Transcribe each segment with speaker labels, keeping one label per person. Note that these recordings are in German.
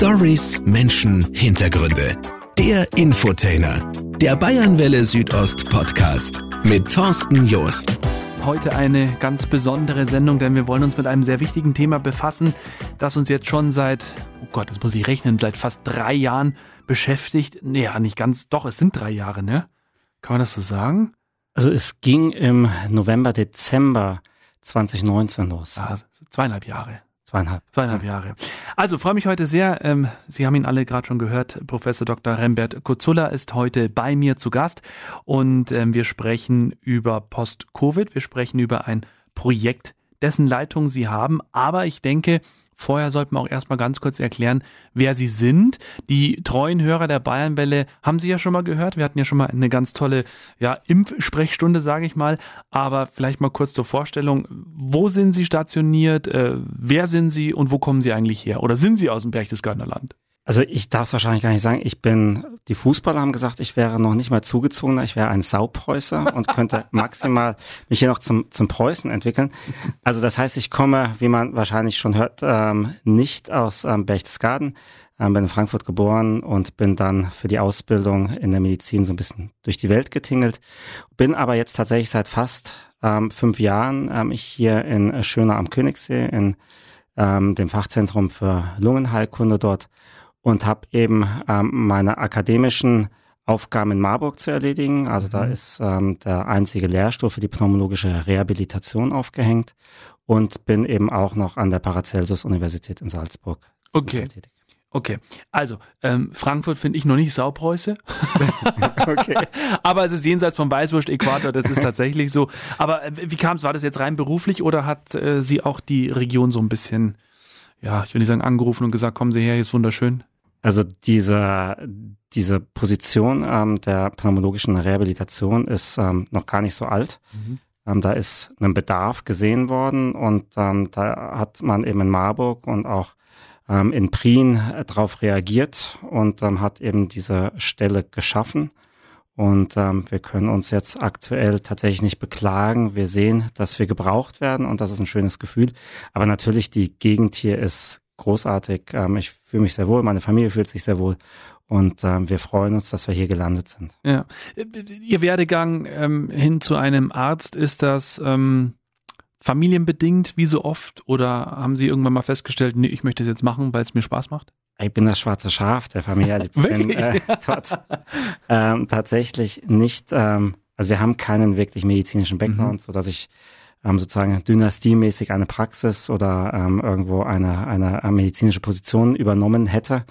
Speaker 1: Stories, Menschen, Hintergründe. Der Infotainer. Der Bayernwelle Südost Podcast mit Thorsten Joost.
Speaker 2: Heute eine ganz besondere Sendung, denn wir wollen uns mit einem sehr wichtigen Thema befassen, das uns jetzt schon seit, oh Gott, das muss ich rechnen, seit fast drei Jahren beschäftigt. Naja, nicht ganz, doch, es sind drei Jahre, ne? Kann man das so sagen?
Speaker 3: Also es ging im November, Dezember 2019 los.
Speaker 2: Ah, zweieinhalb Jahre.
Speaker 3: Zweieinhalb.
Speaker 2: Zweieinhalb Jahre. Also freue mich heute sehr. Ähm, Sie haben ihn alle gerade schon gehört. Professor Dr. Rembert Kuzulla ist heute bei mir zu Gast und ähm, wir sprechen über Post-Covid. Wir sprechen über ein Projekt, dessen Leitung Sie haben. Aber ich denke, Vorher sollten wir auch erstmal ganz kurz erklären, wer Sie sind. Die treuen Hörer der Bayernwelle haben Sie ja schon mal gehört. Wir hatten ja schon mal eine ganz tolle ja, Impfsprechstunde, sage ich mal. Aber vielleicht mal kurz zur Vorstellung. Wo sind Sie stationiert? Äh, wer sind Sie und wo kommen Sie eigentlich her? Oder sind Sie aus dem Berchtesgadener Land?
Speaker 3: Also ich darf es wahrscheinlich gar nicht sagen. Ich bin, die Fußballer haben gesagt, ich wäre noch nicht mal zugezogener, ich wäre ein Saupreußer und könnte maximal mich hier noch zum, zum Preußen entwickeln. Also das heißt, ich komme, wie man wahrscheinlich schon hört, ähm, nicht aus ähm, Berchtesgaden, ähm, bin in Frankfurt geboren und bin dann für die Ausbildung in der Medizin so ein bisschen durch die Welt getingelt. Bin aber jetzt tatsächlich seit fast ähm, fünf Jahren ähm, hier in Schöner am Königssee, in ähm, dem Fachzentrum für Lungenheilkunde dort und habe eben ähm, meine akademischen Aufgaben in Marburg zu erledigen. Also mhm. da ist ähm, der einzige Lehrstuhl für die pneumologische Rehabilitation aufgehängt und bin eben auch noch an der Paracelsus Universität in Salzburg.
Speaker 2: Okay. Tätig. Okay, also ähm, Frankfurt finde ich noch nicht Saupreuße. okay. Aber es ist jenseits vom Weißwurst-Äquator, das ist tatsächlich so. Aber äh, wie kam es? War das jetzt rein beruflich oder hat äh, sie auch die Region so ein bisschen, ja, ich will nicht sagen angerufen und gesagt, kommen Sie her, hier ist wunderschön?
Speaker 3: Also diese, diese Position ähm, der pneumologischen Rehabilitation ist ähm, noch gar nicht so alt. Mhm. Ähm, da ist ein Bedarf gesehen worden und ähm, da hat man eben in Marburg und auch ähm, in Prien äh, darauf reagiert und ähm, hat eben diese Stelle geschaffen. Und ähm, wir können uns jetzt aktuell tatsächlich nicht beklagen. Wir sehen, dass wir gebraucht werden und das ist ein schönes Gefühl. Aber natürlich, die Gegend hier ist großartig. Ähm, ich fühle mich sehr wohl, meine Familie fühlt sich sehr wohl. Und ähm, wir freuen uns, dass wir hier gelandet sind.
Speaker 2: Ja. Ihr Werdegang ähm, hin zu einem Arzt, ist das ähm, familienbedingt, wie so oft? Oder haben Sie irgendwann mal festgestellt, nee, ich möchte es jetzt machen, weil es mir Spaß macht?
Speaker 3: Ich bin das schwarze Schaf der Familie. Also ich bin äh, dort ähm, tatsächlich nicht, ähm, also wir haben keinen wirklich medizinischen Background, mhm. so dass ich ähm, sozusagen dynastiemäßig eine Praxis oder ähm, irgendwo eine, eine, medizinische Position übernommen hätte.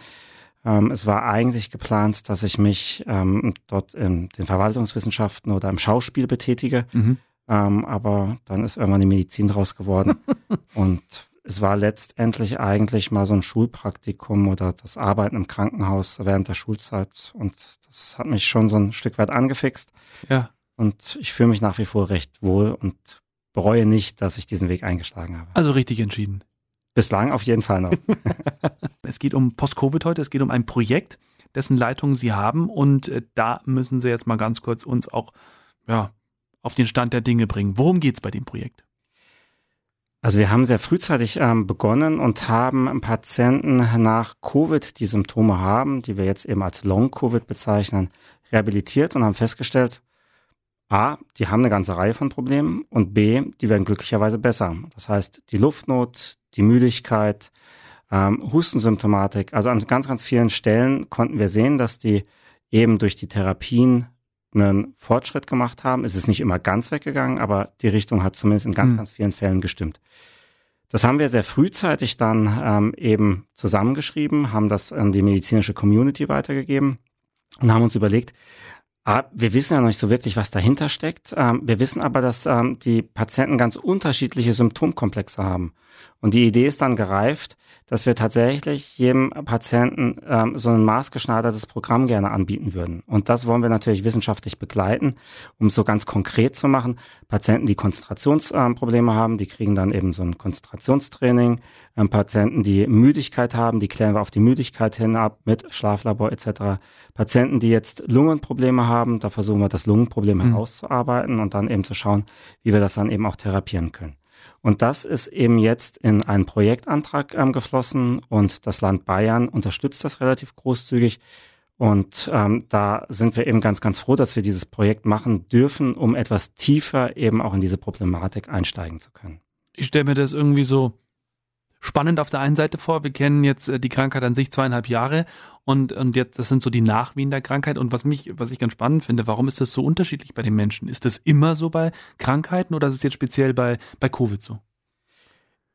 Speaker 3: Ähm, es war eigentlich geplant, dass ich mich ähm, dort in den Verwaltungswissenschaften oder im Schauspiel betätige. Mhm. Ähm, aber dann ist irgendwann die Medizin draus geworden. und es war letztendlich eigentlich mal so ein Schulpraktikum oder das Arbeiten im Krankenhaus während der Schulzeit. Und das hat mich schon so ein Stück weit angefixt.
Speaker 2: Ja.
Speaker 3: Und ich fühle mich nach wie vor recht wohl und bereue nicht, dass ich diesen Weg eingeschlagen habe.
Speaker 2: Also richtig entschieden.
Speaker 3: Bislang auf jeden Fall noch.
Speaker 2: es geht um Post-Covid heute, es geht um ein Projekt, dessen Leitung Sie haben und äh, da müssen Sie jetzt mal ganz kurz uns auch ja, auf den Stand der Dinge bringen. Worum geht es bei dem Projekt?
Speaker 3: Also wir haben sehr frühzeitig ähm, begonnen und haben Patienten nach Covid, die Symptome haben, die wir jetzt eben als Long-Covid bezeichnen, rehabilitiert und haben festgestellt, A, die haben eine ganze Reihe von Problemen und B, die werden glücklicherweise besser. Das heißt, die Luftnot, die Müdigkeit, ähm, Hustensymptomatik, also an ganz, ganz vielen Stellen konnten wir sehen, dass die eben durch die Therapien einen Fortschritt gemacht haben. Es ist nicht immer ganz weggegangen, aber die Richtung hat zumindest in ganz, mhm. ganz vielen Fällen gestimmt. Das haben wir sehr frühzeitig dann ähm, eben zusammengeschrieben, haben das an die medizinische Community weitergegeben und haben uns überlegt, wir wissen ja noch nicht so wirklich, was dahinter steckt. Ähm, wir wissen aber, dass ähm, die Patienten ganz unterschiedliche Symptomkomplexe haben. Und die Idee ist dann gereift, dass wir tatsächlich jedem Patienten ähm, so ein maßgeschneidertes Programm gerne anbieten würden. Und das wollen wir natürlich wissenschaftlich begleiten, um es so ganz konkret zu machen. Patienten, die Konzentrationsprobleme ähm, haben, die kriegen dann eben so ein Konzentrationstraining. Ähm, Patienten, die Müdigkeit haben, die klären wir auf die Müdigkeit hin ab mit Schlaflabor etc. Patienten, die jetzt Lungenprobleme haben, da versuchen wir das Lungenproblem mhm. herauszuarbeiten und dann eben zu schauen, wie wir das dann eben auch therapieren können. Und das ist eben jetzt in einen Projektantrag ähm, geflossen und das Land Bayern unterstützt das relativ großzügig. Und ähm, da sind wir eben ganz, ganz froh, dass wir dieses Projekt machen dürfen, um etwas tiefer eben auch in diese Problematik einsteigen zu können.
Speaker 2: Ich stelle mir das irgendwie so spannend auf der einen Seite vor. Wir kennen jetzt äh, die Krankheit an sich zweieinhalb Jahre und, und jetzt, das sind so die Nachwehen der Krankheit. Und was mich, was ich ganz spannend finde, warum ist das so unterschiedlich bei den Menschen? Ist das immer so bei Krankheiten oder ist es jetzt speziell bei, bei Covid so?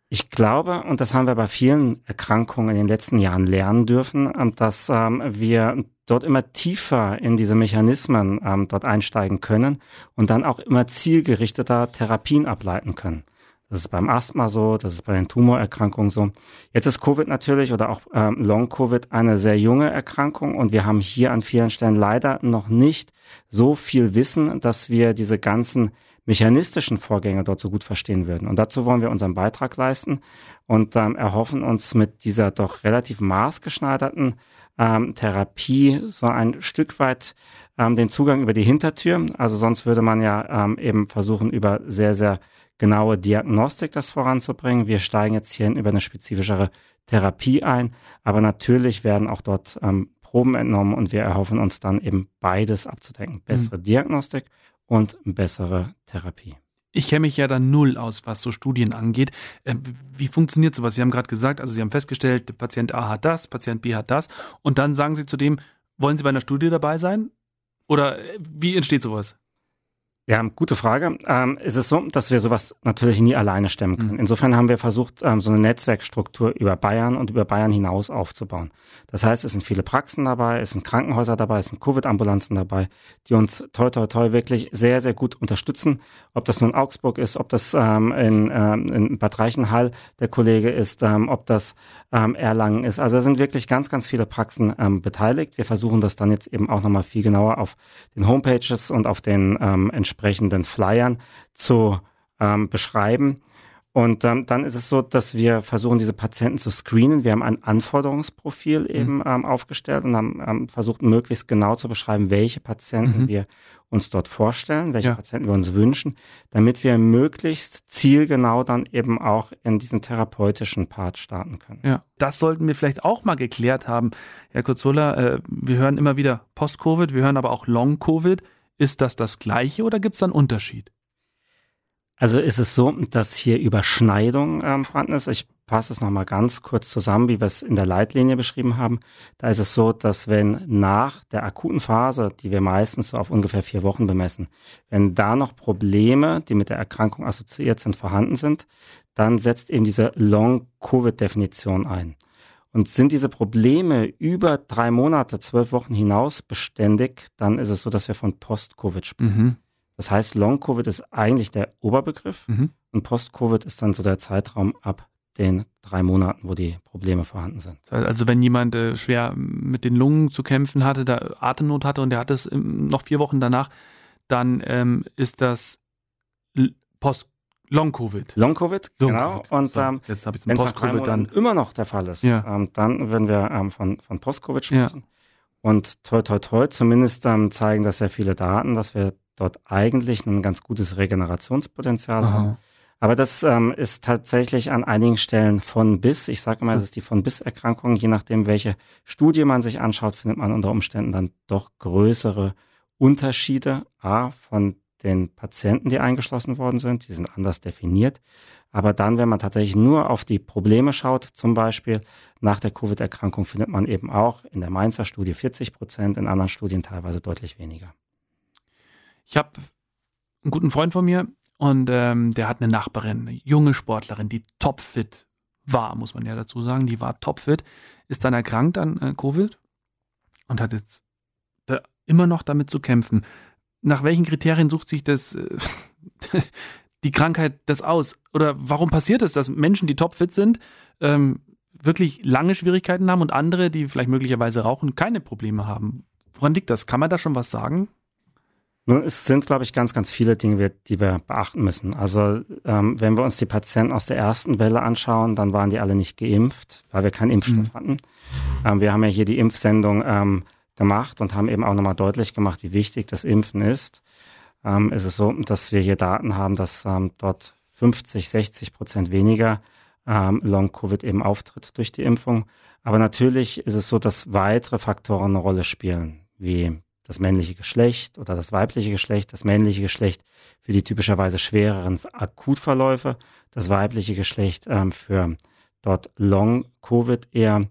Speaker 3: Ich glaube, und das haben wir bei vielen Erkrankungen in den letzten Jahren lernen dürfen, ähm, dass ähm, wir dort immer tiefer in diese Mechanismen ähm, dort einsteigen können und dann auch immer zielgerichteter Therapien ableiten können. Das ist beim Asthma so, das ist bei den Tumorerkrankungen so. Jetzt ist Covid natürlich oder auch ähm, Long-Covid eine sehr junge Erkrankung und wir haben hier an vielen Stellen leider noch nicht so viel Wissen, dass wir diese ganzen mechanistischen Vorgänge dort so gut verstehen würden. Und dazu wollen wir unseren Beitrag leisten und ähm, erhoffen uns mit dieser doch relativ maßgeschneiderten ähm, Therapie so ein Stück weit ähm, den Zugang über die Hintertür. Also sonst würde man ja ähm, eben versuchen, über sehr, sehr genaue Diagnostik das voranzubringen. Wir steigen jetzt hierhin über eine spezifischere Therapie ein, aber natürlich werden auch dort ähm, Proben entnommen und wir erhoffen uns dann eben beides abzudecken. Bessere mhm. Diagnostik und bessere Therapie.
Speaker 2: Ich kenne mich ja da null aus, was so Studien angeht. Ähm, wie funktioniert sowas? Sie haben gerade gesagt, also Sie haben festgestellt, Patient A hat das, Patient B hat das. Und dann sagen Sie zu dem, wollen Sie bei einer Studie dabei sein? Oder äh, wie entsteht sowas?
Speaker 3: Ja, gute Frage. Ähm, es ist so, dass wir sowas natürlich nie alleine stemmen können. Mhm. Insofern haben wir versucht, ähm, so eine Netzwerkstruktur über Bayern und über Bayern hinaus aufzubauen. Das heißt, es sind viele Praxen dabei, es sind Krankenhäuser dabei, es sind Covid-Ambulanzen dabei, die uns toi toi toi wirklich sehr, sehr gut unterstützen. Ob das nun Augsburg ist, ob das ähm, in, ähm, in Bad Reichenhall der Kollege ist, ähm, ob das ähm, Erlangen ist. Also da sind wirklich ganz, ganz viele Praxen beteiligt. Wir versuchen das dann jetzt eben auch nochmal viel genauer auf den Homepages und auf den ähm, entsprechenden Flyern zu ähm, beschreiben. Und ähm, dann ist es so, dass wir versuchen, diese Patienten zu screenen. Wir haben ein Anforderungsprofil mhm. eben ähm, aufgestellt und haben ähm, versucht, möglichst genau zu beschreiben, welche Patienten mhm. wir uns dort vorstellen, welche ja. Patienten wir uns wünschen, damit wir möglichst zielgenau dann eben auch in diesen therapeutischen Part starten können.
Speaker 2: Ja, das sollten wir vielleicht auch mal geklärt haben. Herr Kurzola, äh, wir hören immer wieder Post-Covid, wir hören aber auch Long-Covid. Ist das das Gleiche oder gibt es da einen Unterschied?
Speaker 3: Also ist es so, dass hier Überschneidung ähm, vorhanden ist. Ich fasse es nochmal ganz kurz zusammen, wie wir es in der Leitlinie beschrieben haben. Da ist es so, dass wenn nach der akuten Phase, die wir meistens so auf ungefähr vier Wochen bemessen, wenn da noch Probleme, die mit der Erkrankung assoziiert sind, vorhanden sind, dann setzt eben diese Long-Covid-Definition ein. Und sind diese Probleme über drei Monate, zwölf Wochen hinaus beständig, dann ist es so, dass wir von Post-Covid sprechen. Mhm. Das heißt, Long-Covid ist eigentlich der Oberbegriff mhm. und Post-Covid ist dann so der Zeitraum ab den drei Monaten, wo die Probleme vorhanden sind.
Speaker 2: Also wenn jemand äh, schwer mit den Lungen zu kämpfen hatte, da Atemnot hatte und der hat es noch vier Wochen danach, dann ähm, ist das Post Long-Covid.
Speaker 3: Long-Covid, Long genau. Und so, ähm,
Speaker 2: jetzt habe ich zum Post-Covid dann
Speaker 3: immer noch der Fall ist, ja. ähm, dann würden wir ähm, von, von Post-Covid sprechen. Ja. Und toi toi toi, zumindest ähm, zeigen das sehr viele Daten, dass wir dort eigentlich ein ganz gutes Regenerationspotenzial Aha. haben. Aber das ähm, ist tatsächlich an einigen Stellen von bis. Ich sage immer, es ist die von bis Erkrankung. Je nachdem, welche Studie man sich anschaut, findet man unter Umständen dann doch größere Unterschiede. A, von den Patienten, die eingeschlossen worden sind. Die sind anders definiert. Aber dann, wenn man tatsächlich nur auf die Probleme schaut, zum Beispiel nach der Covid-Erkrankung, findet man eben auch in der Mainzer Studie 40 Prozent, in anderen Studien teilweise deutlich weniger.
Speaker 2: Ich habe einen guten Freund von mir und ähm, der hat eine Nachbarin, eine junge Sportlerin, die topfit war, muss man ja dazu sagen. Die war topfit, ist dann erkrankt an äh, Covid und hat jetzt immer noch damit zu kämpfen. Nach welchen Kriterien sucht sich das äh, die Krankheit das aus? Oder warum passiert es, dass Menschen, die topfit sind, ähm, wirklich lange Schwierigkeiten haben und andere, die vielleicht möglicherweise rauchen, keine Probleme haben? Woran liegt das? Kann man da schon was sagen?
Speaker 3: Nun, es sind, glaube ich, ganz, ganz viele Dinge, die wir beachten müssen. Also ähm, wenn wir uns die Patienten aus der ersten Welle anschauen, dann waren die alle nicht geimpft, weil wir keinen Impfstoff mhm. hatten. Ähm, wir haben ja hier die Impfsendung ähm, gemacht und haben eben auch nochmal deutlich gemacht, wie wichtig das Impfen ist. Ähm, es ist so, dass wir hier Daten haben, dass ähm, dort 50, 60 Prozent weniger ähm, Long-Covid eben auftritt durch die Impfung. Aber natürlich ist es so, dass weitere Faktoren eine Rolle spielen, wie das männliche Geschlecht oder das weibliche Geschlecht. Das männliche Geschlecht für die typischerweise schwereren Akutverläufe, das weibliche Geschlecht ähm, für dort Long-Covid eher.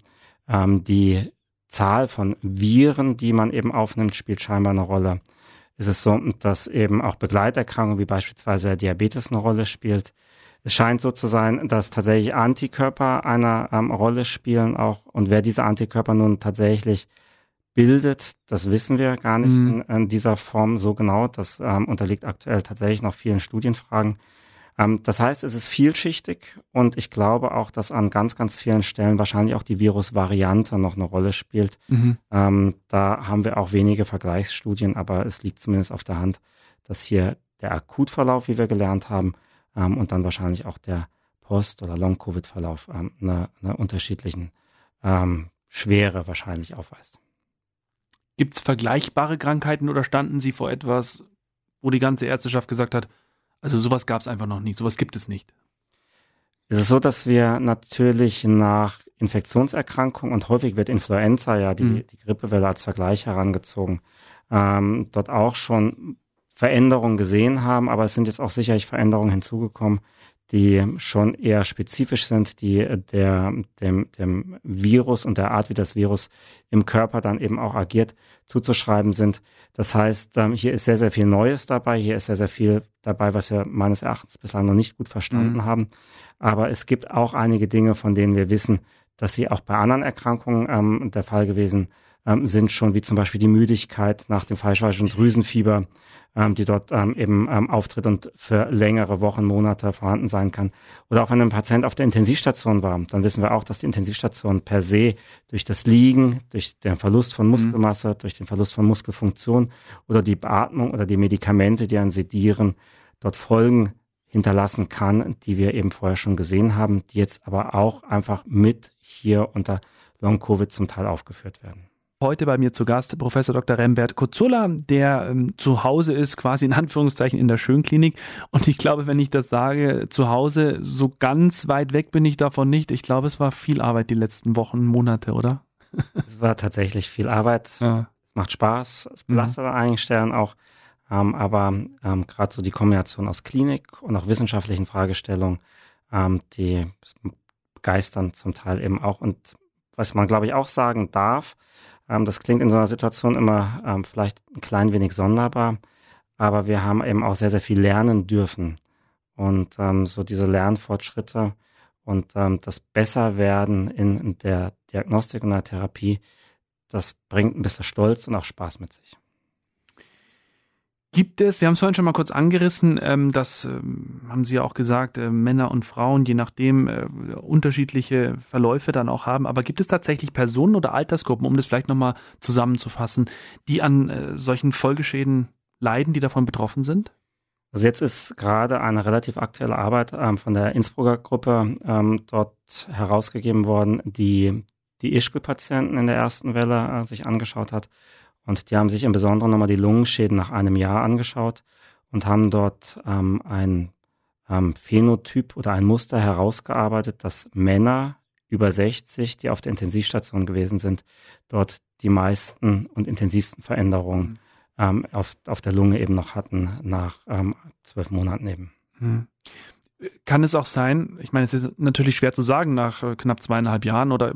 Speaker 3: Ähm, die Zahl von Viren, die man eben aufnimmt, spielt scheinbar eine Rolle. Es ist so, dass eben auch Begleiterkrankungen wie beispielsweise Diabetes eine Rolle spielt. Es scheint so zu sein, dass tatsächlich Antikörper eine ähm, Rolle spielen auch. Und wer diese Antikörper nun tatsächlich bildet, das wissen wir gar nicht mhm. in, in, dieser Form so genau. Das ähm, unterliegt aktuell tatsächlich noch vielen Studienfragen. Ähm, das heißt, es ist vielschichtig und ich glaube auch, dass an ganz, ganz vielen Stellen wahrscheinlich auch die Virusvariante noch eine Rolle spielt. Mhm. Ähm, da haben wir auch wenige Vergleichsstudien, aber es liegt zumindest auf der Hand, dass hier der Akutverlauf, wie wir gelernt haben, ähm, und dann wahrscheinlich auch der Post- oder Long-Covid-Verlauf ähm, eine, eine unterschiedlichen ähm, Schwere wahrscheinlich aufweist.
Speaker 2: Gibt es vergleichbare Krankheiten oder standen Sie vor etwas, wo die ganze Ärzteschaft gesagt hat, also sowas gab es einfach noch nicht, sowas gibt es nicht?
Speaker 3: Es ist so, dass wir natürlich nach Infektionserkrankungen und häufig wird Influenza, ja die, mhm. die Grippewelle als Vergleich herangezogen, ähm, dort auch schon Veränderungen gesehen haben, aber es sind jetzt auch sicherlich Veränderungen hinzugekommen, die schon eher spezifisch sind, die der, dem, dem Virus und der Art, wie das Virus im Körper dann eben auch agiert, zuzuschreiben sind. Das heißt, ähm, hier ist sehr, sehr viel Neues dabei. Hier ist sehr, sehr viel dabei, was wir meines Erachtens bislang noch nicht gut verstanden mhm. haben. Aber es gibt auch einige Dinge, von denen wir wissen, dass sie auch bei anderen Erkrankungen ähm, der Fall gewesen ähm, sind, schon wie zum Beispiel die Müdigkeit nach dem falschweichen Drüsenfieber, ähm, die dort ähm, eben ähm, auftritt und für längere Wochen, Monate vorhanden sein kann. Oder auch wenn ein Patient auf der Intensivstation war, dann wissen wir auch, dass die Intensivstation per se durch das Liegen, durch den Verlust von mhm. Muskelmasse, mhm. durch den Verlust von Muskelfunktion oder die Beatmung oder die Medikamente, die an Sedieren dort Folgen hinterlassen kann, die wir eben vorher schon gesehen haben, die jetzt aber auch einfach mit hier unter Long-Covid zum Teil aufgeführt werden
Speaker 2: heute bei mir zu Gast Professor Dr. Rembert Kozulla, der ähm, zu Hause ist, quasi in Anführungszeichen in der Schönklinik. Und ich glaube, wenn ich das sage, zu Hause, so ganz weit weg bin ich davon nicht. Ich glaube, es war viel Arbeit die letzten Wochen, Monate, oder?
Speaker 3: es war tatsächlich viel Arbeit. Ja. Es macht Spaß, es belastet mhm. an einigen Stellen auch. Ähm, aber ähm, gerade so die Kombination aus Klinik und auch wissenschaftlichen Fragestellungen, ähm, die begeistern zum Teil eben auch. Und was man, glaube ich, auch sagen darf, ähm, das klingt in so einer Situation immer ähm, vielleicht ein klein wenig sonderbar, aber wir haben eben auch sehr, sehr viel lernen dürfen. Und ähm, so diese Lernfortschritte und ähm, das Besserwerden in, in der Diagnostik und der Therapie, das bringt ein bisschen Stolz und auch Spaß mit sich.
Speaker 2: Gibt es, wir haben es vorhin schon mal kurz angerissen, ähm, das ähm, haben Sie ja auch gesagt, äh, Männer und Frauen, je nachdem, äh, unterschiedliche Verläufe dann auch haben. Aber gibt es tatsächlich Personen oder Altersgruppen, um das vielleicht nochmal zusammenzufassen, die an äh, solchen Folgeschäden leiden, die davon betroffen sind?
Speaker 3: Also jetzt ist gerade eine relativ aktuelle Arbeit ähm, von der Innsbrucker Gruppe ähm, dort herausgegeben worden, die die Ischgl-Patienten in der ersten Welle äh, sich angeschaut hat und die haben sich im Besonderen nochmal die Lungenschäden nach einem Jahr angeschaut und haben dort ähm, ein ähm, Phänotyp oder ein Muster herausgearbeitet, dass Männer über 60, die auf der Intensivstation gewesen sind, dort die meisten und intensivsten Veränderungen mhm. ähm, auf, auf der Lunge eben noch hatten nach ähm, zwölf Monaten eben. Mhm
Speaker 2: kann es auch sein, ich meine, es ist natürlich schwer zu sagen nach äh, knapp zweieinhalb Jahren oder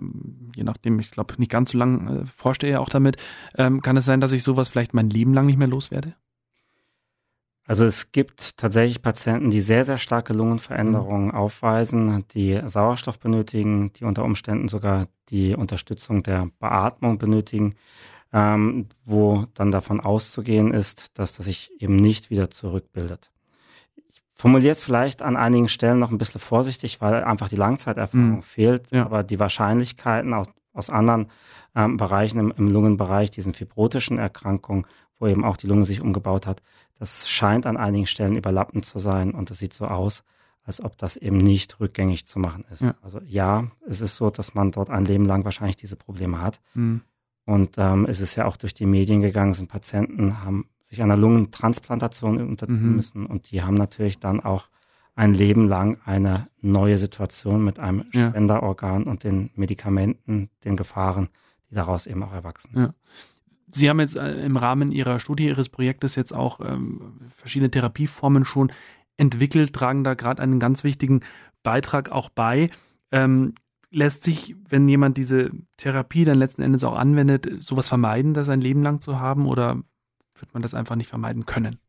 Speaker 2: je nachdem, ich glaube, nicht ganz so lange äh, forschte er auch damit, ähm, kann es sein, dass ich sowas vielleicht mein Leben lang nicht mehr loswerde?
Speaker 3: Also es gibt tatsächlich Patienten, die sehr, sehr starke Lungenveränderungen mhm. aufweisen, die Sauerstoff benötigen, die unter Umständen sogar die Unterstützung der Beatmung benötigen, ähm, wo dann davon auszugehen ist, dass das sich eben nicht wieder zurückbildet formuliere es vielleicht an einigen Stellen noch ein bisschen vorsichtig, weil einfach die Langzeiterfahrung mhm. fehlt. Ja. Aber die Wahrscheinlichkeiten aus, aus anderen ähm, Bereichen im, im, Lungenbereich, diesen fibrotischen Erkrankungen, wo eben auch die Lunge sich umgebaut hat, das scheint an einigen Stellen überlappend zu sein und es sieht so aus, als ob das eben nicht rückgängig zu machen ist. Ja. Also ja, es ist so, dass man dort ein Leben lang wahrscheinlich diese Probleme hat. Mhm. Und ähm, es ist ja auch durch die Medien gegangen, sind Patienten haben sich einer Lungentransplantation unterziehen mhm. müssen. Und die haben natürlich dann auch ein Leben lang eine neue Situation mit einem ja. Spenderorgan und den Medikamenten, den Gefahren, die daraus eben auch erwachsen.
Speaker 2: Ja. Sie haben jetzt äh, im Rahmen Ihrer Studie, Ihres Projektes jetzt auch ähm, verschiedene Therapieformen schon entwickelt, tragen da gerade einen ganz wichtigen Beitrag auch bei. Ähm, lässt sich, wenn jemand diese Therapie dann letzten Endes auch anwendet, sowas vermeiden, das ein Leben lang zu haben oder wird man das einfach nicht vermeiden können?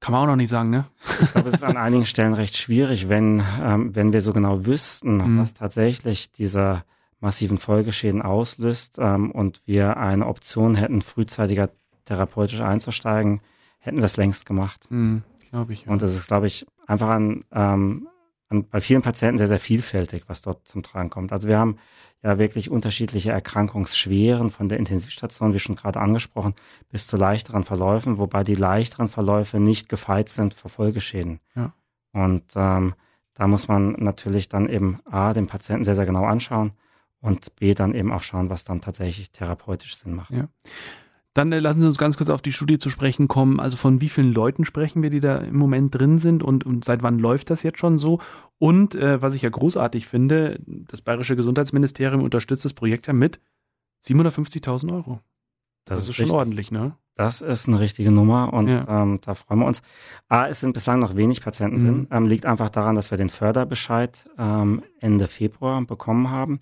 Speaker 2: Kann man auch noch nicht sagen, ne?
Speaker 3: Ich glaube, es ist an einigen Stellen recht schwierig, wenn, ähm, wenn wir so genau wüssten, mhm. was tatsächlich diese massiven Folgeschäden auslöst ähm, und wir eine Option hätten, frühzeitiger therapeutisch einzusteigen, hätten wir es längst gemacht.
Speaker 2: Mhm, glaube ich.
Speaker 3: Ja. Und das ist, glaube ich, einfach an, ähm, an, bei vielen Patienten sehr, sehr vielfältig, was dort zum Tragen kommt. Also wir haben ja wirklich unterschiedliche Erkrankungsschweren von der Intensivstation, wie schon gerade angesprochen, bis zu leichteren Verläufen, wobei die leichteren Verläufe nicht gefeit sind für Folgeschäden. Ja. Und ähm, da muss man natürlich dann eben A, den Patienten sehr, sehr genau anschauen und B, dann eben auch schauen, was dann tatsächlich therapeutisch Sinn macht.
Speaker 2: Ja. Dann äh, lassen Sie uns ganz kurz auf die Studie zu sprechen kommen. Also von wie vielen Leuten sprechen wir, die da im Moment drin sind und, und seit wann läuft das jetzt schon so? Und äh, was ich ja großartig finde, das Bayerische Gesundheitsministerium unterstützt das Projekt ja mit 750.000 Euro. Das, das ist, ist schon richtig. ordentlich, ne?
Speaker 3: Das ist eine richtige Nummer und ja. ähm, da freuen wir uns. A, es sind bislang noch wenig Patienten mhm. drin. Ähm, liegt einfach daran, dass wir den Förderbescheid ähm, Ende Februar bekommen haben.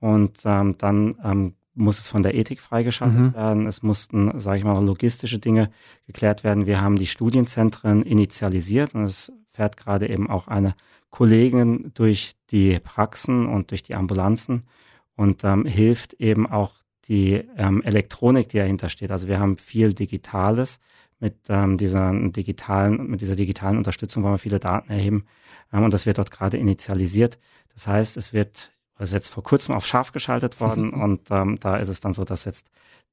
Speaker 3: Und ähm, dann ähm, muss es von der Ethik freigeschaltet mhm. werden. Es mussten, sage ich mal, logistische Dinge geklärt werden. Wir haben die Studienzentren initialisiert und es fährt gerade eben auch eine Kollegin durch die Praxen und durch die Ambulanzen und ähm, hilft eben auch die ähm, Elektronik, die dahinter steht. Also wir haben viel Digitales mit ähm, dieser digitalen, mit dieser digitalen Unterstützung wollen wir viele Daten erheben ähm, und das wird dort gerade initialisiert. Das heißt, es wird ist jetzt vor kurzem auf scharf geschaltet worden und ähm, da ist es dann so, dass jetzt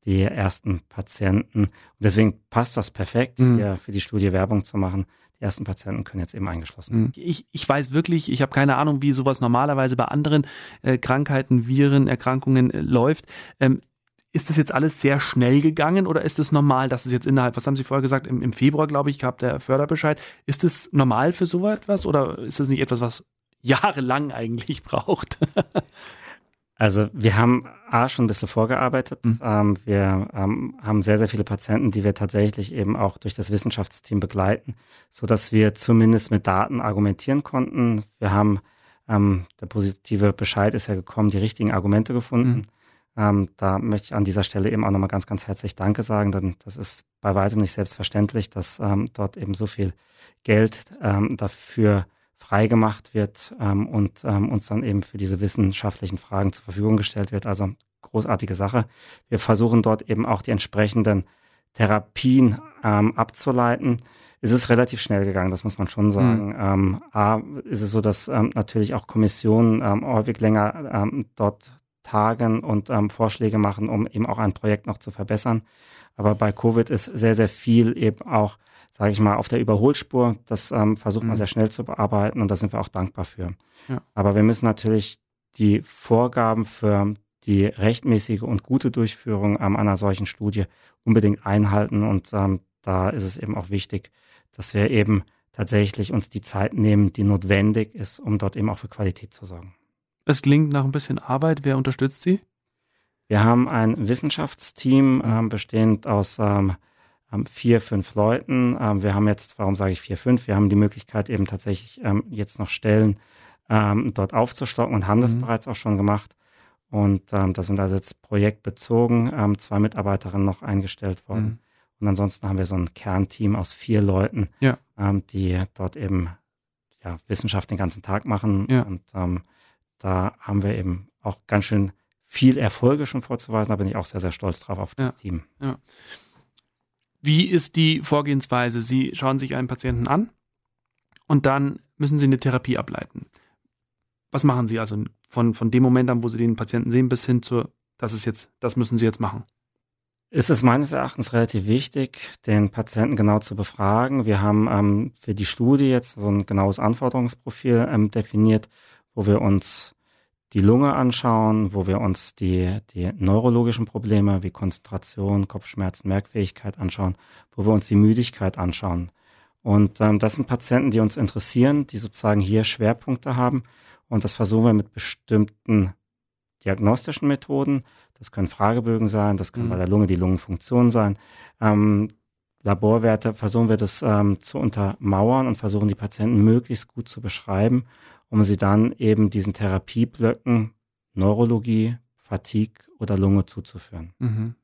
Speaker 3: die ersten Patienten, und deswegen passt das perfekt, mhm. hier für die Studie Werbung zu machen. Die ersten Patienten können jetzt eben eingeschlossen werden.
Speaker 2: Ich, ich weiß wirklich, ich habe keine Ahnung, wie sowas normalerweise bei anderen äh, Krankheiten, Viren, Erkrankungen äh, läuft. Ähm, ist das jetzt alles sehr schnell gegangen oder ist es normal, dass es jetzt innerhalb, was haben Sie vorher gesagt, im, im Februar, glaube ich, gab der Förderbescheid. Ist es normal für so etwas oder ist das nicht etwas, was jahrelang eigentlich braucht.
Speaker 3: Also wir haben A schon ein bisschen vorgearbeitet. Mhm. Ähm, wir ähm, haben sehr, sehr viele Patienten, die wir tatsächlich eben auch durch das Wissenschaftsteam begleiten, so dass wir zumindest mit Daten argumentieren konnten. Wir haben, ähm, der positive Bescheid ist ja gekommen, die richtigen Argumente gefunden. Mhm. da möchte ich an dieser Stelle eben auch nochmal ganz, ganz herzlich Danke sagen, denn das ist bei weitem nicht selbstverständlich, dass ähm, dort eben so viel Geld ähm, dafür freigemacht wird ähm, und ähm, uns dann eben für diese wissenschaftlichen Fragen zur Verfügung gestellt wird. Also großartige Sache. Wir versuchen dort eben auch die entsprechenden Therapien ähm, abzuleiten. Es ist relativ schnell gegangen, das muss man schon sagen. Mhm. Ähm, A, ist es so, dass ähm, natürlich auch Kommissionen ähm, häufig länger ähm, dort tagen und ähm, Vorschläge machen, um eben auch ein Projekt noch zu verbessern. Aber bei Covid ist sehr, sehr viel eben auch sage ich mal, auf der Überholspur. Das ähm, versucht man mhm. sehr schnell zu bearbeiten und da sind wir auch dankbar für. Ja. Aber wir müssen natürlich die Vorgaben für die rechtmäßige und gute Durchführung ähm, einer solchen Studie unbedingt einhalten. Und ähm, da ist es eben auch wichtig, dass wir eben tatsächlich uns die Zeit nehmen, die notwendig ist, um dort eben auch für Qualität zu sorgen.
Speaker 2: Es klingt nach ein bisschen Arbeit. Wer unterstützt Sie?
Speaker 3: Wir haben ein Wissenschaftsteam äh, bestehend aus ähm, vier, fünf Leuten. Ähm, wir haben jetzt, warum sage ich vier, fünf? Wir haben die Möglichkeit eben tatsächlich ähm, jetzt noch Stellen ähm, dort aufzustocken und haben das mhm. bereits auch schon gemacht. Und ähm, da sind also jetzt projektbezogen ähm, zwei Mitarbeiterinnen noch eingestellt worden. Mhm. Und ansonsten haben wir so ein Kernteam aus vier Leuten, ja. ähm, die dort eben ja, Wissenschaft den ganzen Tag machen. Ja. Und ähm, da haben wir eben auch ganz schön viel Erfolge schon vorzuweisen. Da bin ich auch sehr, sehr stolz drauf auf das ja. Team. Ja.
Speaker 2: Wie ist die Vorgehensweise? Sie schauen sich einen Patienten an und dann müssen Sie eine Therapie ableiten. Was machen Sie also von, von dem Moment an, wo Sie den Patienten sehen, bis hin zu, das ist jetzt, das müssen Sie jetzt machen?
Speaker 3: Ist es meines Erachtens relativ wichtig, den Patienten genau zu befragen. Wir haben ähm, für die Studie jetzt so ein genaues Anforderungsprofil ähm, definiert, wo wir uns die Lunge anschauen, wo wir uns die, die neurologischen Probleme wie Konzentration, Kopfschmerzen, Merkfähigkeit anschauen, wo wir uns die Müdigkeit anschauen. Und ähm, das sind Patienten, die uns interessieren, die sozusagen hier Schwerpunkte haben. Und das versuchen wir mit bestimmten diagnostischen Methoden. Das können Fragebögen sein, das können mhm. bei der Lunge die Lungenfunktion sein. Ähm, Laborwerte versuchen wir das ähm, zu untermauern und versuchen die Patienten möglichst gut zu beschreiben, um sie dann eben diesen Therapieblöcken Neurologie, Fatigue oder Lunge zuzuführen.
Speaker 2: Mhm.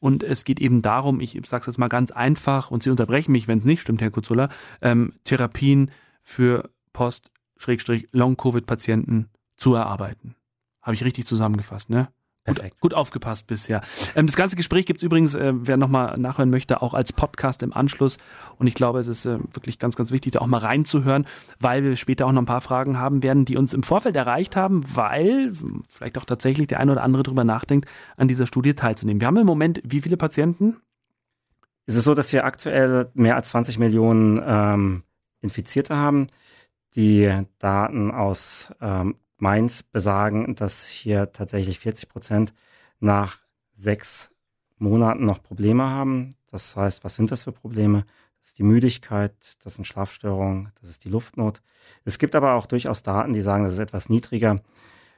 Speaker 2: Und es geht eben darum, ich sage es jetzt mal ganz einfach und Sie unterbrechen mich, wenn es nicht stimmt, Herr Kutzuller, ähm, Therapien für Post-Long-Covid-Patienten zu erarbeiten. Habe ich richtig zusammengefasst, ne? Gut, gut, aufgepasst bisher. Ähm, das ganze Gespräch gibt es übrigens, äh, wer nochmal nachhören möchte, auch als Podcast im Anschluss. Und ich glaube, es ist äh, wirklich ganz, ganz wichtig, da auch mal reinzuhören, weil wir später auch noch ein paar Fragen haben werden, die uns im Vorfeld erreicht haben, weil vielleicht auch tatsächlich der eine oder andere darüber nachdenkt, an dieser Studie teilzunehmen. Wir haben im Moment wie viele Patienten?
Speaker 3: Es ist so, dass wir aktuell mehr als 20 Millionen ähm, Infizierte haben. Die Daten aus ähm, Mainz besagen, dass hier tatsächlich 40 Prozent nach sechs Monaten noch Probleme haben. Das heißt, was sind das für Probleme? Das ist die Müdigkeit, das sind Schlafstörungen, das ist die Luftnot. Es gibt aber auch durchaus Daten, die sagen, das ist etwas niedriger.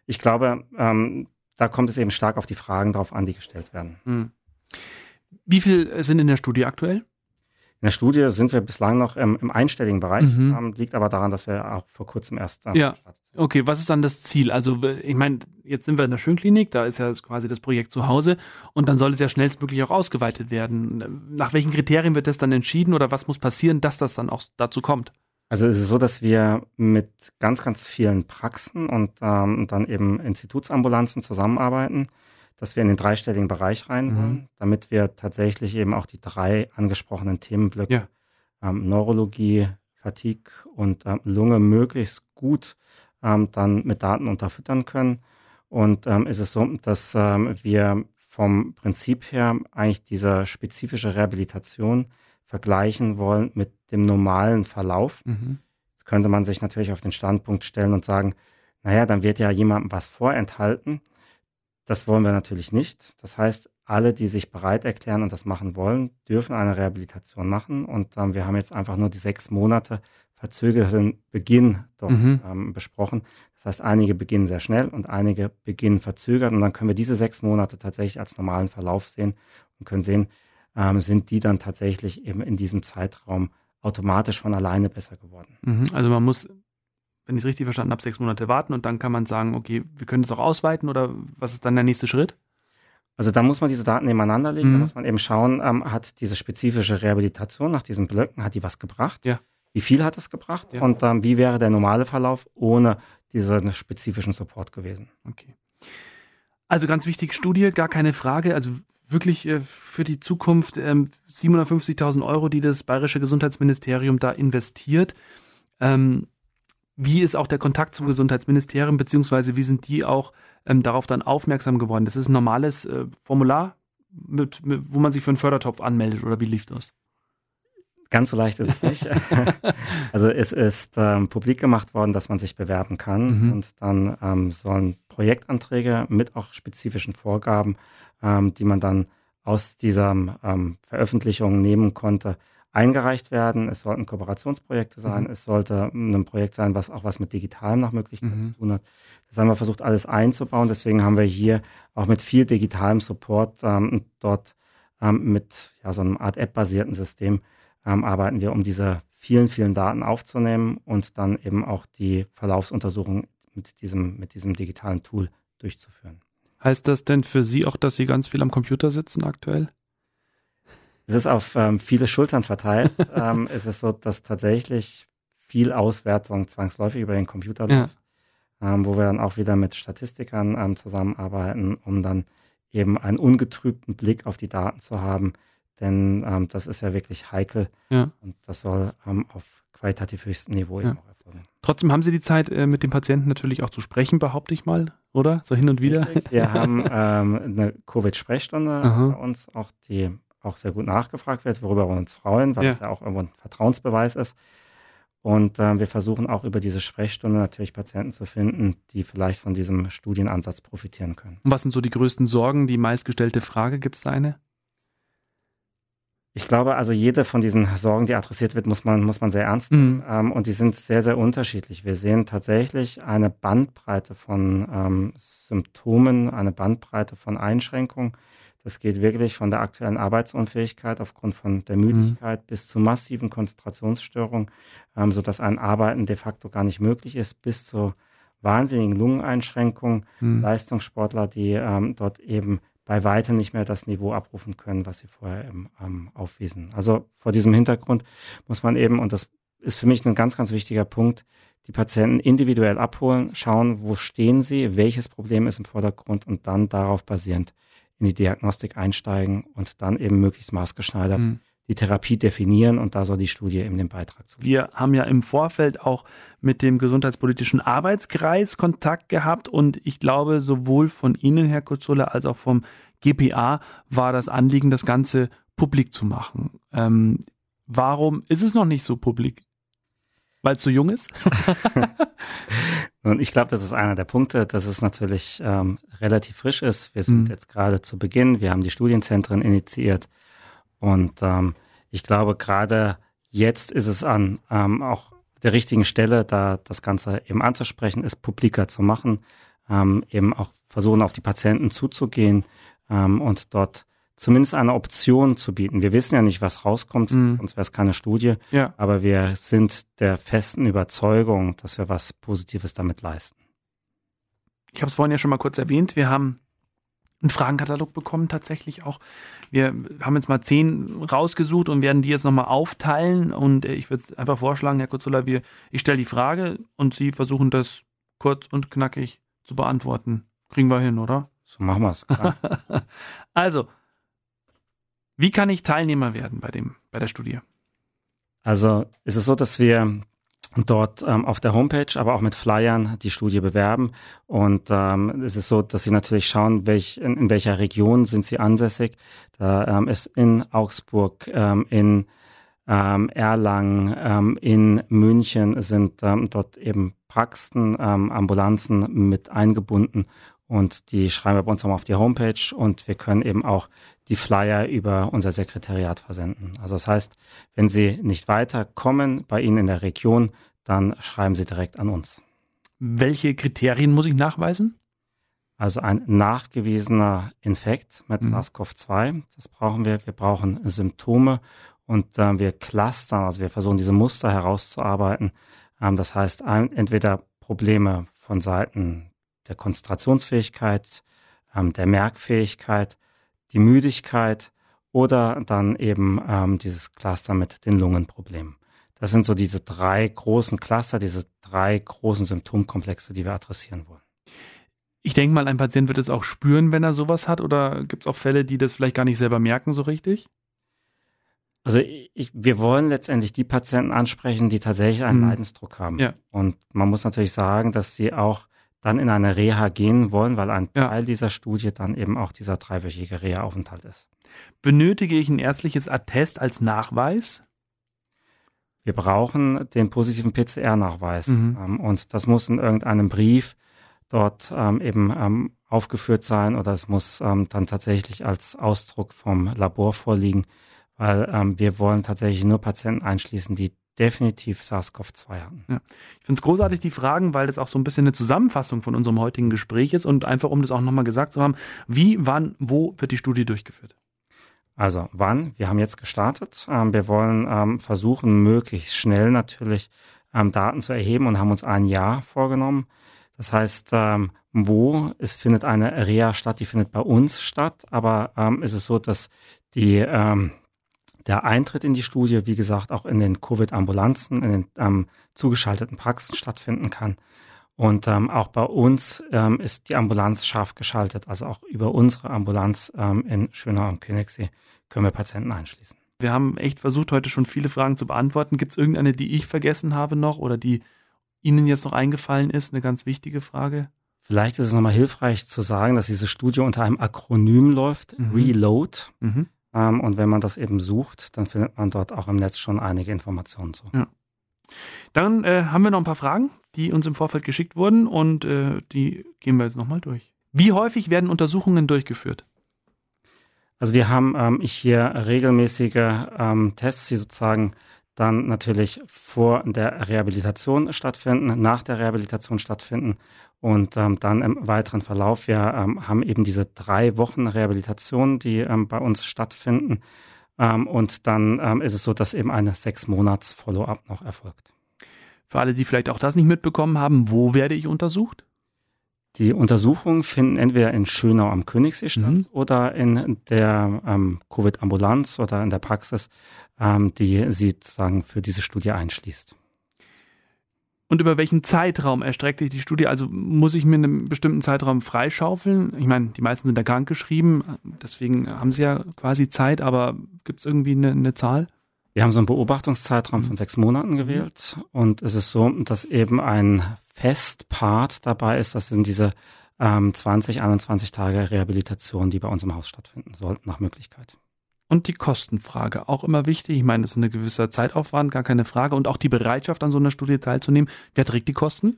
Speaker 3: Ich glaube, ähm, da kommt es eben stark auf die Fragen drauf an, die gestellt werden. Hm.
Speaker 2: Wie viel sind in der Studie aktuell?
Speaker 3: In der Studie sind wir bislang noch im, im einstelligen Bereich, mhm. ähm, liegt aber daran, dass wir auch vor kurzem erst
Speaker 2: ähm, ja. Okay, was ist dann das Ziel? Also ich meine, jetzt sind wir in der Schönklinik, da ist ja quasi das Projekt zu Hause und dann soll es ja schnellstmöglich auch ausgeweitet werden. Nach welchen Kriterien wird das dann entschieden oder was muss passieren, dass das dann auch dazu kommt?
Speaker 3: Also es ist so, dass wir mit ganz, ganz vielen Praxen und ähm, dann eben Institutsambulanzen zusammenarbeiten dass wir in den dreistelligen Bereich rein mhm. wollen, mhm. damit wir tatsächlich eben auch die drei angesprochenen Themenblöcke ja. ähm, Neurologie, Fatigue und ähm, Lunge möglichst gut ähm, dann mit Daten unterfüttern können. Und ähm, ist es so, dass ähm, wir vom Prinzip her eigentlich diese spezifische Rehabilitation vergleichen wollen mit dem normalen Verlauf. Mhm. Jetzt könnte man sich natürlich auf den Standpunkt stellen und sagen, naja, dann wird ja jemandem was vorenthalten. Das wollen wir natürlich nicht. Das heißt, alle, die sich bereit erklären und das machen wollen, dürfen eine Rehabilitation machen. Und ähm, wir haben jetzt einfach nur die sechs Monate verzögerten Beginn dort mhm. ähm, besprochen. Das heißt, einige beginnen sehr schnell und einige beginnen verzögert. Und dann können wir diese sechs Monate tatsächlich als normalen Verlauf sehen und können sehen, ähm, sind die dann tatsächlich eben in diesem Zeitraum automatisch von alleine besser geworden.
Speaker 2: Mhm. Also man muss wenn ich es richtig verstanden habe, sechs Monate warten und dann kann man sagen, okay, wir können es auch ausweiten oder was ist dann der nächste Schritt?
Speaker 3: Also da muss man diese Daten nebeneinander legen, mhm. da muss man eben schauen, ähm, hat diese spezifische Rehabilitation nach diesen Blöcken, hat die was gebracht?
Speaker 2: Ja.
Speaker 3: Wie viel hat es gebracht? Ja. Und ähm, wie wäre der normale Verlauf ohne diesen spezifischen Support gewesen?
Speaker 2: Okay. Also ganz wichtige Studie, gar keine Frage. Also wirklich äh, für die Zukunft ähm, 750.000 Euro, die das Bayerische Gesundheitsministerium da investiert. Ähm, wie ist auch der Kontakt zum Gesundheitsministerium, beziehungsweise wie sind die auch ähm, darauf dann aufmerksam geworden? Das ist ein normales äh, Formular, mit, mit, wo man sich für einen Fördertopf anmeldet oder wie lief das?
Speaker 3: Ganz so leicht ist es nicht. also es ist ähm, publik gemacht worden, dass man sich bewerben kann mhm. und dann ähm, sollen Projektanträge mit auch spezifischen Vorgaben, ähm, die man dann aus dieser ähm, Veröffentlichung nehmen konnte, eingereicht werden. Es sollten Kooperationsprojekte sein. Mhm. Es sollte ein Projekt sein, was auch was mit Digitalem nach Möglichkeit mhm. zu tun hat. Das haben wir versucht, alles einzubauen. Deswegen haben wir hier auch mit viel digitalem Support ähm, dort ähm, mit ja, so einem Art App-basierten System ähm, arbeiten wir, um diese vielen, vielen Daten aufzunehmen und dann eben auch die Verlaufsuntersuchung mit diesem, mit diesem digitalen Tool durchzuführen.
Speaker 2: Heißt das denn für Sie auch, dass Sie ganz viel am Computer sitzen aktuell?
Speaker 3: Es ist auf ähm, viele Schultern verteilt. ähm, es ist so, dass tatsächlich viel Auswertung zwangsläufig über den Computer läuft, ja. ähm, wo wir dann auch wieder mit Statistikern ähm, zusammenarbeiten, um dann eben einen ungetrübten Blick auf die Daten zu haben. Denn ähm, das ist ja wirklich heikel ja. und das soll ähm, auf qualitativ höchstem Niveau ja. eben auch erfolgen.
Speaker 2: Trotzdem haben Sie die Zeit, äh, mit dem Patienten natürlich auch zu sprechen, behaupte ich mal, oder? So hin und wieder.
Speaker 3: Wir haben eine Covid-Sprechstunde bei uns, auch die auch sehr gut nachgefragt wird, worüber wir uns freuen, weil ja. es ja auch irgendwo ein Vertrauensbeweis ist. Und äh, wir versuchen auch über diese Sprechstunde natürlich Patienten zu finden, die vielleicht von diesem Studienansatz profitieren können.
Speaker 2: Und was sind so die größten Sorgen, die meistgestellte Frage? Gibt es da eine?
Speaker 3: Ich glaube, also jede von diesen Sorgen, die adressiert wird, muss man, muss man sehr ernst nehmen. Mhm. Ähm, und die sind sehr, sehr unterschiedlich. Wir sehen tatsächlich eine Bandbreite von ähm, Symptomen, eine Bandbreite von Einschränkungen. Das geht wirklich von der aktuellen Arbeitsunfähigkeit aufgrund von der Müdigkeit mhm. bis zu massiven Konzentrationsstörungen, ähm, sodass ein Arbeiten de facto gar nicht möglich ist, bis zu wahnsinnigen Lungeneinschränkungen. Mhm. Leistungssportler, die ähm, dort eben bei weitem nicht mehr das Niveau abrufen können, was sie vorher eben, ähm, aufwiesen. Also vor diesem Hintergrund muss man eben, und das ist für mich ein ganz, ganz wichtiger Punkt, die Patienten individuell abholen, schauen, wo stehen sie, welches Problem ist im Vordergrund und dann darauf basierend in die Diagnostik einsteigen und dann eben möglichst maßgeschneidert mhm die Therapie definieren und da soll die Studie eben den Beitrag zu.
Speaker 2: Wir haben ja im Vorfeld auch mit dem Gesundheitspolitischen Arbeitskreis Kontakt gehabt und ich glaube, sowohl von Ihnen, Herr Kurzola, als auch vom GPA war das Anliegen, das Ganze publik zu machen. Ähm, warum ist es noch nicht so publik? Weil es zu jung ist?
Speaker 3: Und ich glaube, das ist einer der Punkte, dass es natürlich ähm, relativ frisch ist. Wir sind mhm. jetzt gerade zu Beginn, wir haben die Studienzentren initiiert und ähm, ich glaube, gerade jetzt ist es an ähm, auch der richtigen Stelle, da das Ganze eben anzusprechen, ist publiker zu machen, ähm, eben auch versuchen, auf die Patienten zuzugehen ähm, und dort zumindest eine Option zu bieten. Wir wissen ja nicht, was rauskommt, mhm. sonst wäre es keine Studie, ja. aber wir sind der festen Überzeugung, dass wir was Positives damit leisten.
Speaker 2: Ich habe es vorhin ja schon mal kurz erwähnt, wir haben einen Fragenkatalog bekommen tatsächlich auch. Wir haben jetzt mal zehn rausgesucht und werden die jetzt nochmal aufteilen. Und äh, ich würde einfach vorschlagen, Herr Kurzula, wir, ich stelle die Frage und Sie versuchen das kurz und knackig zu beantworten. Kriegen wir hin, oder?
Speaker 3: So machen wir es.
Speaker 2: also, wie kann ich Teilnehmer werden bei, dem, bei der Studie?
Speaker 3: Also ist es so, dass wir dort ähm, auf der Homepage, aber auch mit Flyern die Studie bewerben. Und ähm, es ist so, dass sie natürlich schauen, welch, in, in welcher Region sind sie ansässig. Da ähm, ist in Augsburg, ähm, in ähm, Erlangen, ähm, in München sind dort eben Praxen, Ambulanzen mit eingebunden und die schreiben wir bei uns auch auf die Homepage und wir können eben auch die Flyer über unser Sekretariat versenden. Also das heißt, wenn Sie nicht weiterkommen bei Ihnen in der Region, dann schreiben Sie direkt an uns.
Speaker 2: Welche Kriterien muss ich nachweisen?
Speaker 3: Also ein nachgewiesener Infekt mit mhm. SARS-CoV-2, das brauchen wir. Wir brauchen Symptome und äh, wir clustern, also wir versuchen diese Muster herauszuarbeiten. Ähm, das heißt, ein, entweder Probleme von Seiten der Konzentrationsfähigkeit, ähm, der Merkfähigkeit, die Müdigkeit oder dann eben ähm, dieses Cluster mit den Lungenproblemen. Das sind so diese drei großen Cluster, diese drei großen Symptomkomplexe, die wir adressieren wollen.
Speaker 2: Ich denke mal, ein Patient wird es auch spüren, wenn er sowas hat, oder gibt es auch Fälle, die das vielleicht gar nicht selber merken so richtig?
Speaker 3: Also ich, wir wollen letztendlich die Patienten ansprechen, die tatsächlich einen mhm. Leidensdruck haben. Ja. Und man muss natürlich sagen, dass sie auch dann in eine Reha gehen wollen, weil ein Teil ja. dieser Studie dann eben auch dieser dreiwöchige Reha-Aufenthalt ist.
Speaker 2: Benötige ich ein ärztliches Attest als Nachweis?
Speaker 3: Wir brauchen den positiven PCR-Nachweis mhm. ähm, und das muss in irgendeinem Brief dort ähm, eben ähm, aufgeführt sein oder es muss dann tatsächlich als Ausdruck vom Labor vorliegen, weil wir wollen tatsächlich nur Patienten einschließen, die definitiv SARS-CoV-2 hatten. Ja.
Speaker 2: Ich finde es großartig, die Fragen, weil das auch so ein bisschen eine Zusammenfassung von unserem heutigen Gespräch ist und einfach, um das auch nochmal gesagt zu haben, wie, wann, wo wird die Studie durchgeführt?
Speaker 3: Also wann? Wir haben jetzt gestartet. Ähm, wir wollen ähm, versuchen, möglichst schnell natürlich ähm, Daten zu erheben und haben uns ein Jahr vorgenommen. Das heißt, wo? Es findet eine Reha statt, die findet bei uns statt, aber ähm, ist es so, dass die ähm, der Eintritt in die Studie, wie gesagt, auch in den Covid-Ambulanzen, in den ähm, zugeschalteten Praxen stattfinden kann. Und ähm, auch bei uns ähm, ist die Ambulanz scharf geschaltet. Also auch über unsere Ambulanz ähm, in Schönau am Königssee können wir Patienten einschließen.
Speaker 2: Wir haben echt versucht, heute schon viele Fragen zu beantworten. Gibt es irgendeine, die ich vergessen habe noch oder die Ihnen jetzt noch eingefallen ist? Eine ganz wichtige Frage.
Speaker 3: Vielleicht ist es nochmal hilfreich zu sagen, dass diese Studie unter einem Akronym läuft, mhm. Reload. Mhm. Ähm, und wenn man das eben sucht, dann findet man dort auch im Netz schon einige Informationen zu. Ja.
Speaker 2: Dann äh, haben wir noch ein paar Fragen, die uns im Vorfeld geschickt wurden und äh, die gehen wir jetzt nochmal durch. Wie häufig werden Untersuchungen durchgeführt?
Speaker 3: Also wir haben ähm, hier regelmäßige ähm, Tests, die sozusagen dann natürlich vor der Rehabilitation stattfinden, nach der Rehabilitation stattfinden und ähm, dann im weiteren Verlauf. Wir ähm, haben eben diese drei Wochen Rehabilitation, die ähm, bei uns stattfinden. Ähm, und dann ähm, ist es so, dass eben eine sechs Monats Follow-up noch erfolgt.
Speaker 2: Für alle, die vielleicht auch das nicht mitbekommen haben, wo werde ich untersucht?
Speaker 3: Die Untersuchungen finden entweder in Schönau am Königssee statt mhm. oder in der ähm, Covid-Ambulanz oder in der Praxis, die sie sozusagen für diese Studie einschließt.
Speaker 2: Und über welchen Zeitraum erstreckt sich die Studie? Also muss ich mir einen bestimmten Zeitraum freischaufeln? Ich meine, die meisten sind da krankgeschrieben, deswegen haben sie ja quasi Zeit, aber gibt es irgendwie eine, eine Zahl?
Speaker 3: Wir haben so einen Beobachtungszeitraum von sechs Monaten gewählt und es ist so, dass eben ein Festpart dabei ist. Das sind diese ähm, 20, 21 Tage Rehabilitation, die bei uns im Haus stattfinden sollten, nach Möglichkeit.
Speaker 2: Und die Kostenfrage, auch immer wichtig. Ich meine, das ist ein gewisser Zeitaufwand, gar keine Frage. Und auch die Bereitschaft, an so einer Studie teilzunehmen. Wer trägt die Kosten?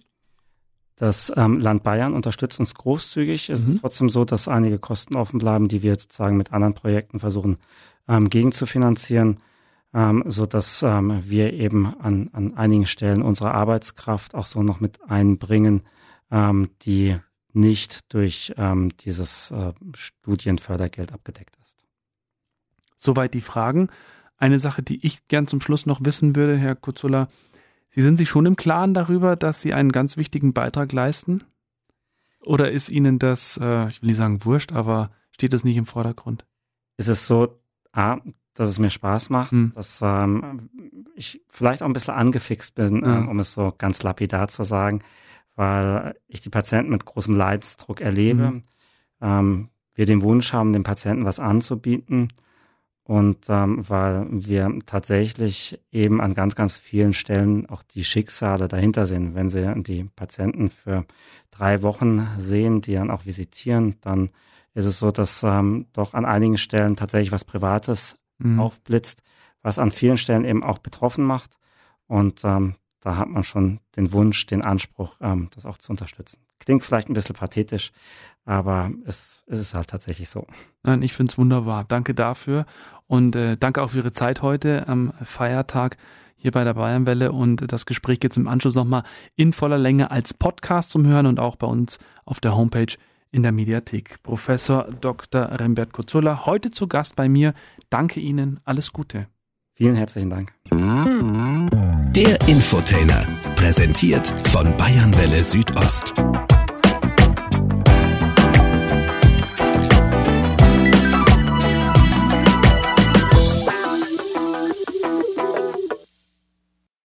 Speaker 3: Das ähm, Land Bayern unterstützt uns großzügig. Es mhm. ist trotzdem so, dass einige Kosten offen bleiben, die wir sozusagen mit anderen Projekten versuchen ähm, gegenzufinanzieren ähm, so dass ähm, wir eben an, an einigen Stellen unsere Arbeitskraft auch so noch mit einbringen, ähm, die nicht durch ähm, dieses äh, Studienfördergeld abgedeckt ist.
Speaker 2: Soweit die Fragen. Eine Sache, die ich gern zum Schluss noch wissen würde, Herr Kutzula, Sie sind sich schon im Klaren darüber, dass Sie einen ganz wichtigen Beitrag leisten? Oder ist Ihnen das, äh, ich will nicht sagen wurscht, aber steht das nicht im Vordergrund?
Speaker 3: Es ist so, A, dass es mir Spaß macht, mhm. dass ähm, ich vielleicht auch ein bisschen angefixt bin, mhm. ähm, um es so ganz lapidar zu sagen, weil ich die Patienten mit großem Leidensdruck erlebe. Mhm. Ähm, wir den Wunsch haben, den Patienten was anzubieten und ähm, weil wir tatsächlich eben an ganz, ganz vielen Stellen auch die Schicksale dahinter sehen. Wenn Sie die Patienten für drei Wochen sehen, die dann auch visitieren, dann ist es so, dass ähm, doch an einigen Stellen tatsächlich was Privates mhm. aufblitzt, was an vielen Stellen eben auch betroffen macht. Und ähm, da hat man schon den Wunsch, den Anspruch, ähm, das auch zu unterstützen. Klingt vielleicht ein bisschen pathetisch, aber es, es ist halt tatsächlich so.
Speaker 2: Nein, ich finde es wunderbar. Danke dafür und äh, danke auch für Ihre Zeit heute am Feiertag hier bei der Bayernwelle. Und das Gespräch geht im Anschluss nochmal in voller Länge als Podcast zum Hören und auch bei uns auf der Homepage in der Mediathek. Professor Dr. Rembert Kurzulla, heute zu Gast bei mir. Danke Ihnen, alles Gute.
Speaker 3: Vielen herzlichen Dank.
Speaker 1: Der Infotainer, präsentiert von Bayernwelle Südost.